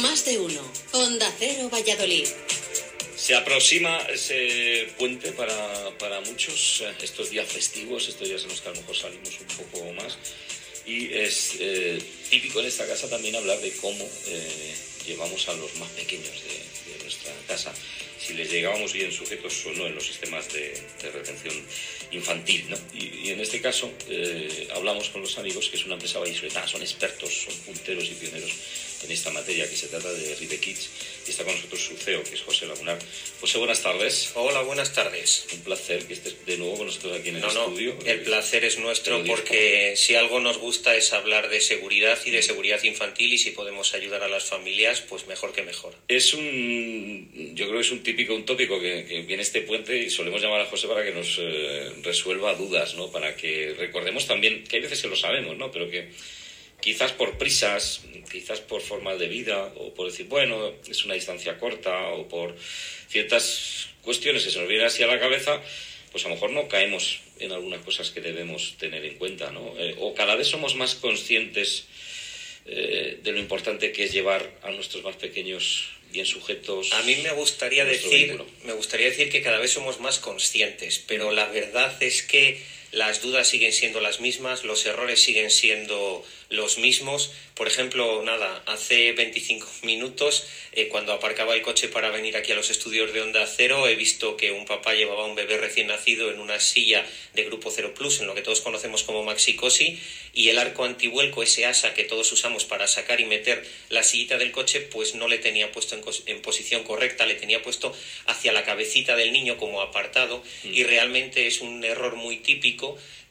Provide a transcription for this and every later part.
Más de uno. Onda Cero Valladolid. Se aproxima ese puente para, para muchos, eh, estos días festivos, estos días en los que a lo mejor salimos un poco más. Y es eh, típico en esta casa también hablar de cómo eh, llevamos a los más pequeños de, nuestra casa si les llegábamos bien sujetos o no en los sistemas de, de retención infantil. ¿no? Y, en este caso hablamos con los amigos, que es una empresa vallisoletana, son expertos, son punteros y pioneros en esta materia, que se trata de Ribe Kids. Y está con nosotros su CEO, que es José Lagunar. José, buenas tardes. Hola, buenas tardes. Un placer que estés de nuevo con nosotros aquí en el No, no, estudio. el placer es nuestro porque si algo nos gusta es hablar de seguridad y de seguridad infantil y si podemos ayudar a las familias, pues mejor que mejor. Es un, yo creo que es un típico, un tópico que, que viene este puente y solemos llamar a José para que nos eh, resuelva dudas, ¿no? Para que recordemos también, que hay veces que lo sabemos, ¿no? Pero que quizás por prisas, quizás por formas de vida, o por decir, bueno, es una distancia corta, o por ciertas cuestiones que se nos vienen así a la cabeza, pues a lo mejor no caemos en algunas cosas que debemos tener en cuenta, ¿no? Eh, o cada vez somos más conscientes eh, de lo importante que es llevar a nuestros más pequeños bien sujetos. A mí me gustaría decir, vehículo. me gustaría decir que cada vez somos más conscientes, pero la verdad es que las dudas siguen siendo las mismas, los errores siguen siendo los mismos. Por ejemplo, nada, hace 25 minutos, eh, cuando aparcaba el coche para venir aquí a los estudios de Onda Cero, he visto que un papá llevaba un bebé recién nacido en una silla de Grupo Cero Plus, en lo que todos conocemos como Maxicosi, y el arco antivuelco, ese asa que todos usamos para sacar y meter la sillita del coche, pues no le tenía puesto en, posición correcta, le tenía puesto hacia la cabecita del niño como apartado, y realmente es un error muy típico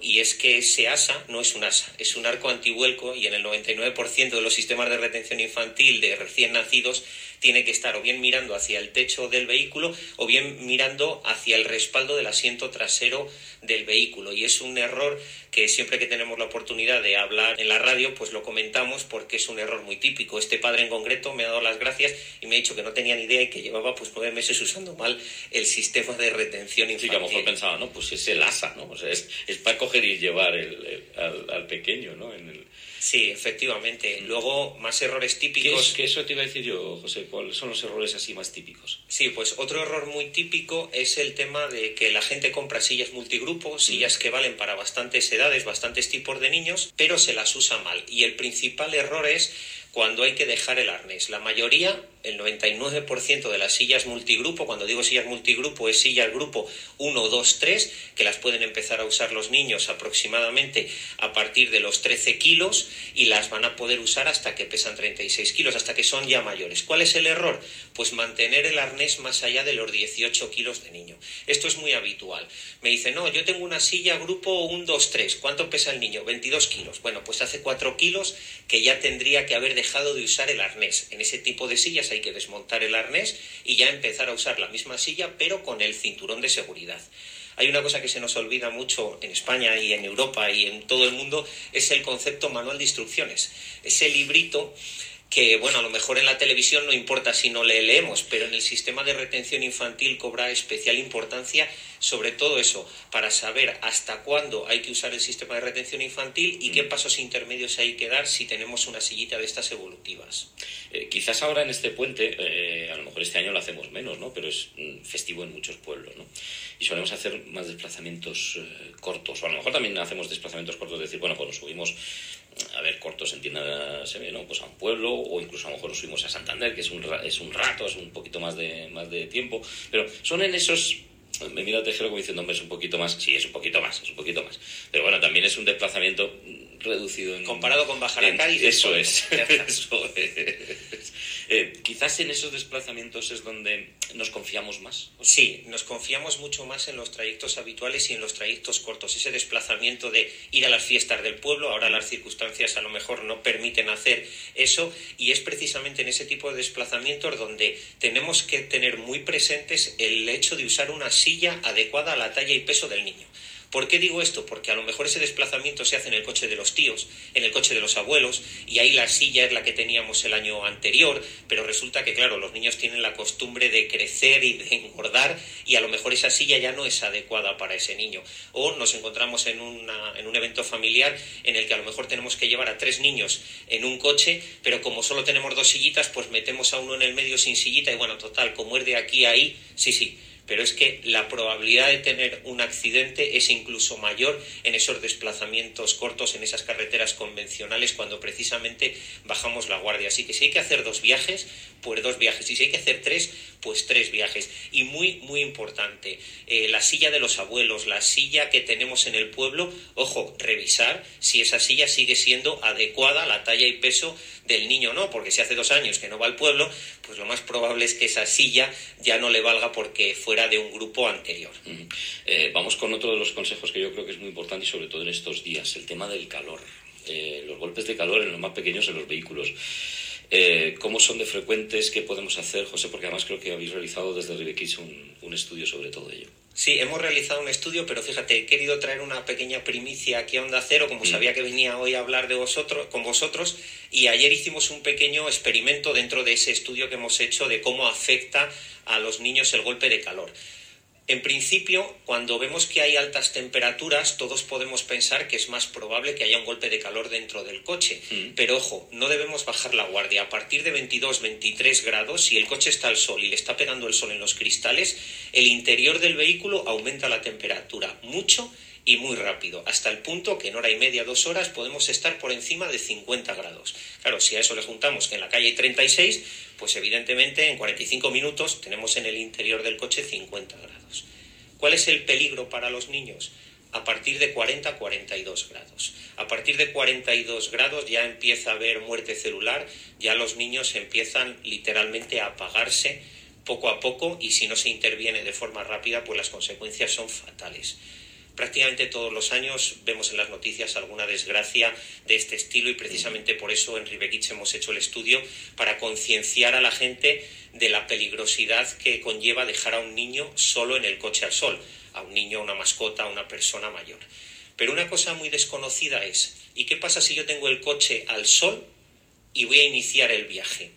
y es que ese asa no es un asa, es un arco antivuelco y en el 99% de los sistemas de retención infantil de recién nacidos tiene que estar o bien mirando hacia el techo del vehículo o bien mirando hacia el respaldo del asiento trasero del vehículo y es un error que siempre que tenemos la oportunidad de hablar en la radio pues lo comentamos porque es un error muy típico. Este padre en concreto me ha dado las gracias y me ha dicho que no tenía ni idea y que llevaba pues nueve meses usando mal el sistema de retención infantil. Sí, que a lo mejor pensaba, no, pues es el asa, ¿no? O sea, es, es para coger y llevar el, el- al, al pequeño, ¿no? En el... Sí, efectivamente. Luego, más errores ¿Qué, típicos. es, que eso te iba a decir yo, José, ¿cuáles son los errores así más típicos? Sí, pues otro error muy típico es el tema de que la gente compra sillas multigrupo, sillas que valen para bastantes edades, bastantes tipos de niños, pero se las usa mal. Y el principal error es cuando hay que dejar el arnés. La mayoría, el 99% de las sillas multigrupo, cuando digo sillas multigrupo, es sillas grupo 1, 2, 3, que las pueden empezar a usar los niños aproximadamente a partir de los 13 kilos y las van a poder usar hasta que pesan 36 kilos, hasta que son ya mayores. ¿Cuál es el error? Pues mantener el arnés más allá de los 18 kilos de niño. Esto es muy habitual. Me dice, no, yo tengo una silla grupo 1, 2, 3. ¿Cuánto pesa el niño? 22 kilos. Bueno, pues hace 4 kilos que ya tendría que haber dejado de usar el arnés. En ese tipo de sillas hay que desmontar el arnés y ya empezar a usar la misma silla, pero con el cinturón de seguridad. Hay una cosa que se nos olvida mucho en España y en Europa y en todo el mundo, es el concepto manual de instrucciones. Ese librito que, bueno, a lo mejor en la televisión no importa si no le leemos, pero en el sistema de retención infantil cobra especial importancia sobre todo eso, para saber hasta cuándo hay que usar el sistema de retención infantil y qué pasos intermedios hay que dar si tenemos una sillita de estas evolutivas. Eh, quizás ahora en este puente, eh, a lo mejor este año lo hacemos menos, ¿no? Pero es mm, festivo en muchos pueblos, ¿no? Y solemos hacer más desplazamientos eh, cortos, o a lo mejor también hacemos desplazamientos cortos, de decir, bueno, pues nos subimos, a ver, cortos entiéndase, ¿no? Pues a un pueblo, o incluso a lo mejor nos subimos a Santander, que es un, es un rato, es un poquito más de, más de tiempo, pero son en esos me mira Tejero como diciendo, hombre, es un poquito más. Sí, es un poquito más, es un poquito más. Pero bueno, también es un desplazamiento reducido en... Comparado con bajar a en- Cádiz, Eso es, eso es. Eh, quizás en esos desplazamientos es donde nos confiamos más. Sí, nos confiamos mucho más en los trayectos habituales y en los trayectos cortos. Ese desplazamiento de ir a las fiestas del pueblo, ahora las circunstancias a lo mejor no permiten hacer eso y es precisamente en ese tipo de desplazamientos donde tenemos que tener muy presentes el hecho de usar una silla adecuada a la talla y peso del niño. ¿Por qué digo esto? Porque a lo mejor ese desplazamiento se hace en el coche de los tíos, en el coche de los abuelos, y ahí la silla es la que teníamos el año anterior, pero resulta que, claro, los niños tienen la costumbre de crecer y de engordar, y a lo mejor esa silla ya no es adecuada para ese niño. O nos encontramos en, una, en un evento familiar en el que a lo mejor tenemos que llevar a tres niños en un coche, pero como solo tenemos dos sillitas, pues metemos a uno en el medio sin sillita, y bueno, total, como es de aquí a ahí, sí, sí pero es que la probabilidad de tener un accidente es incluso mayor en esos desplazamientos cortos, en esas carreteras convencionales, cuando precisamente bajamos la guardia. Así que si hay que hacer dos viajes, pues dos viajes. Y si hay que hacer tres, pues tres viajes. Y muy, muy importante, eh, la silla de los abuelos, la silla que tenemos en el pueblo, ojo, revisar si esa silla sigue siendo adecuada a la talla y peso del niño no, porque si hace dos años que no va al pueblo, pues lo más probable es que esa silla ya no le valga porque fuera de un grupo anterior. Eh, vamos con otro de los consejos que yo creo que es muy importante y sobre todo en estos días, el tema del calor. Eh, los golpes de calor en los más pequeños en los vehículos. Eh, ¿Cómo son de frecuentes? ¿Qué podemos hacer, José? Porque además creo que habéis realizado desde Ribequich un, un estudio sobre todo ello. Sí, hemos realizado un estudio, pero fíjate, he querido traer una pequeña primicia aquí a Onda Cero, como mm. sabía que venía hoy a hablar de vosotros, con vosotros, y ayer hicimos un pequeño experimento dentro de ese estudio que hemos hecho de cómo afecta a los niños el golpe de calor. En principio, cuando vemos que hay altas temperaturas, todos podemos pensar que es más probable que haya un golpe de calor dentro del coche. Mm. Pero ojo, no debemos bajar la guardia. A partir de 22, 23 grados, si el coche está al sol y le está pegando el sol en los cristales, el interior del vehículo aumenta la temperatura mucho y muy rápido, hasta el punto que en hora y media, dos horas, podemos estar por encima de 50 grados. Claro, si a eso le juntamos que en la calle hay 36, pues evidentemente en 45 minutos tenemos en el interior del coche 50 grados. ¿Cuál es el peligro para los niños? A partir de 40 a 42 grados. A partir de 42 grados ya empieza a haber muerte celular, ya los niños empiezan literalmente a apagarse poco a poco y si no se interviene de forma rápida, pues las consecuencias son fatales prácticamente todos los años vemos en las noticias alguna desgracia de este estilo y precisamente por eso en Ribequich hemos hecho el estudio para concienciar a la gente de la peligrosidad que conlleva dejar a un niño solo en el coche al sol, a un niño, a una mascota, a una persona mayor. Pero una cosa muy desconocida es, ¿y qué pasa si yo tengo el coche al sol y voy a iniciar el viaje?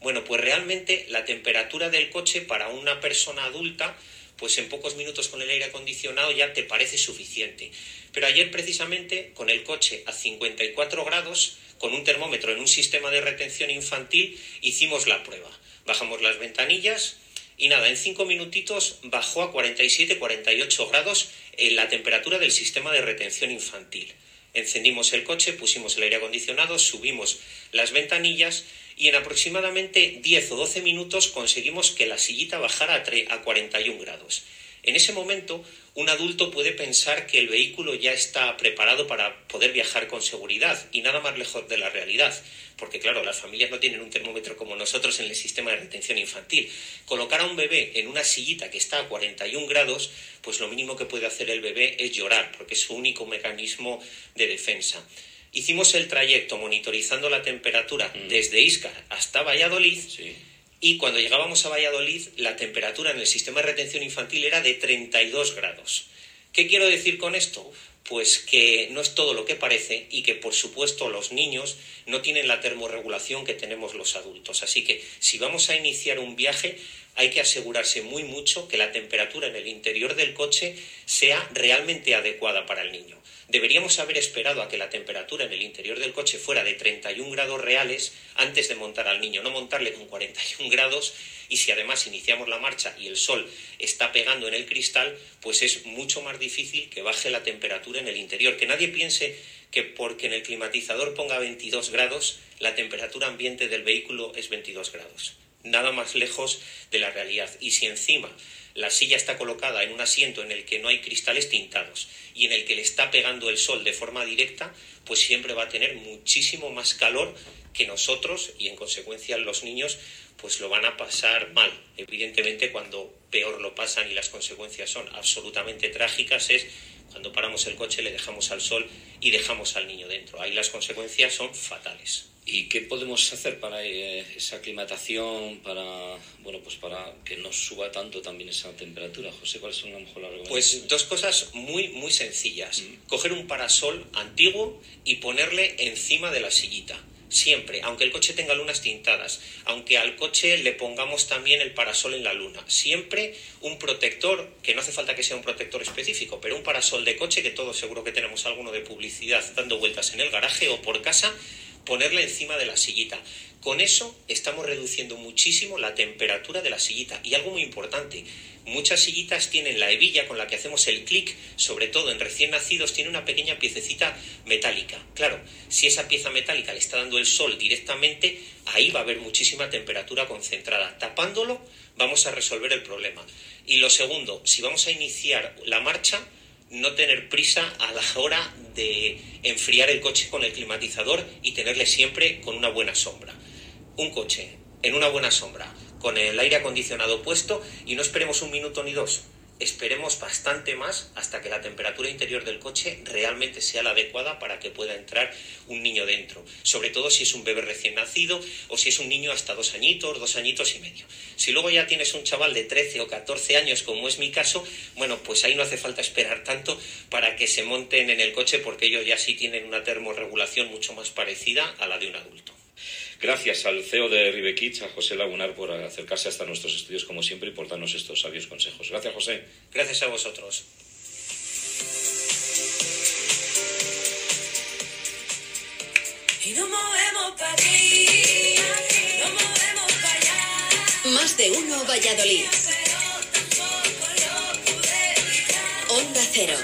Bueno, pues realmente la temperatura del coche para una persona adulta pues en pocos minutos con el aire acondicionado ya te parece suficiente. Pero ayer precisamente con el coche a 54 grados, con un termómetro en un sistema de retención infantil, hicimos la prueba. Bajamos las ventanillas y nada, en cinco minutitos bajó a 47-48 grados en la temperatura del sistema de retención infantil. Encendimos el coche, pusimos el aire acondicionado, subimos las ventanillas y en aproximadamente 10 o 12 minutos conseguimos que la sillita bajara a 41 grados. En ese momento, un adulto puede pensar que el vehículo ya está preparado para poder viajar con seguridad y nada más lejos de la realidad, porque claro, las familias no tienen un termómetro como nosotros en el sistema de retención infantil. Colocar a un bebé en una sillita que está a 41 grados, pues lo mínimo que puede hacer el bebé es llorar, porque es su único mecanismo de defensa. Hicimos el trayecto monitorizando la temperatura mm. desde Iscar hasta Valladolid. Y cuando llegábamos a Valladolid, la temperatura en el sistema de retención infantil era de 32 grados. ¿Qué quiero decir con esto? Pues que no es todo lo que parece y que, por supuesto, los niños no tienen la termorregulación que tenemos los adultos. Así que si vamos a iniciar un viaje, hay que asegurarse muy mucho que la temperatura en el interior del coche sea realmente adecuada para el niño. Deberíamos haber esperado a que la temperatura en el interior del coche fuera de 31 grados reales antes de montar al niño, no montarle con 41 grados y si además iniciamos la marcha y el sol está pegando en el cristal, pues es mucho más difícil que baje la temperatura en el interior. Que nadie piense que porque en el climatizador ponga 22 grados, la temperatura ambiente del vehículo es 22 grados. Nada más lejos de la realidad. Y si encima la silla está colocada en un asiento en el que no hay cristales tintados y en el que le está pegando el sol de forma directa, pues siempre va a tener muchísimo más calor que nosotros y en consecuencia los niños pues lo van a pasar mal. Evidentemente cuando peor lo pasan y las consecuencias son absolutamente trágicas es Cuando paramos el coche le dejamos al sol y dejamos al niño dentro. Ahí las consecuencias son fatales. ¿Y qué podemos hacer para eh, esa aclimatación, para bueno pues para que no suba tanto también esa temperatura? José, ¿cuáles son a lo mejor las Pues dos cosas muy muy sencillas. Mm. Coger un parasol antiguo y ponerle encima de la sillita. Siempre, aunque el coche tenga lunas tintadas, aunque al coche le pongamos también el parasol en la luna, siempre un protector, que no hace falta que sea un protector específico, pero un parasol de coche, que todos seguro que tenemos alguno de publicidad dando vueltas en el garaje o por casa, ponerle encima de la sillita. Con eso estamos reduciendo muchísimo la temperatura de la sillita. Y algo muy importante, muchas sillitas tienen la hebilla con la que hacemos el clic, sobre todo en recién nacidos, tiene una pequeña piececita metálica. Claro, si esa pieza metálica le está dando el sol directamente, ahí va a haber muchísima temperatura concentrada. Tapándolo vamos a resolver el problema. Y lo segundo, si vamos a iniciar la marcha, no tener prisa a la hora de enfriar el coche con el climatizador y tenerle siempre con una buena sombra. Un coche en una buena sombra, con el aire acondicionado puesto y no esperemos un minuto ni dos esperemos bastante más hasta que la temperatura interior del coche realmente sea la adecuada para que pueda entrar un niño dentro. Sobre todo si es un bebé recién nacido o si es un niño hasta dos añitos, dos añitos y medio. Si luego ya tienes un chaval de 13 o 14 años, como es mi caso, bueno, pues ahí no hace falta esperar tanto para que se monten en el coche porque ellos ya sí tienen una termorregulación mucho más parecida a la de un adulto. Gracias al CEO de Ribequich, a José Lagunar, por acercarse hasta nuestros estudios como siempre y por darnos estos sabios consejos. Gracias, José. Gracias a vosotros. Más de uno Valladolid. Onda Cero.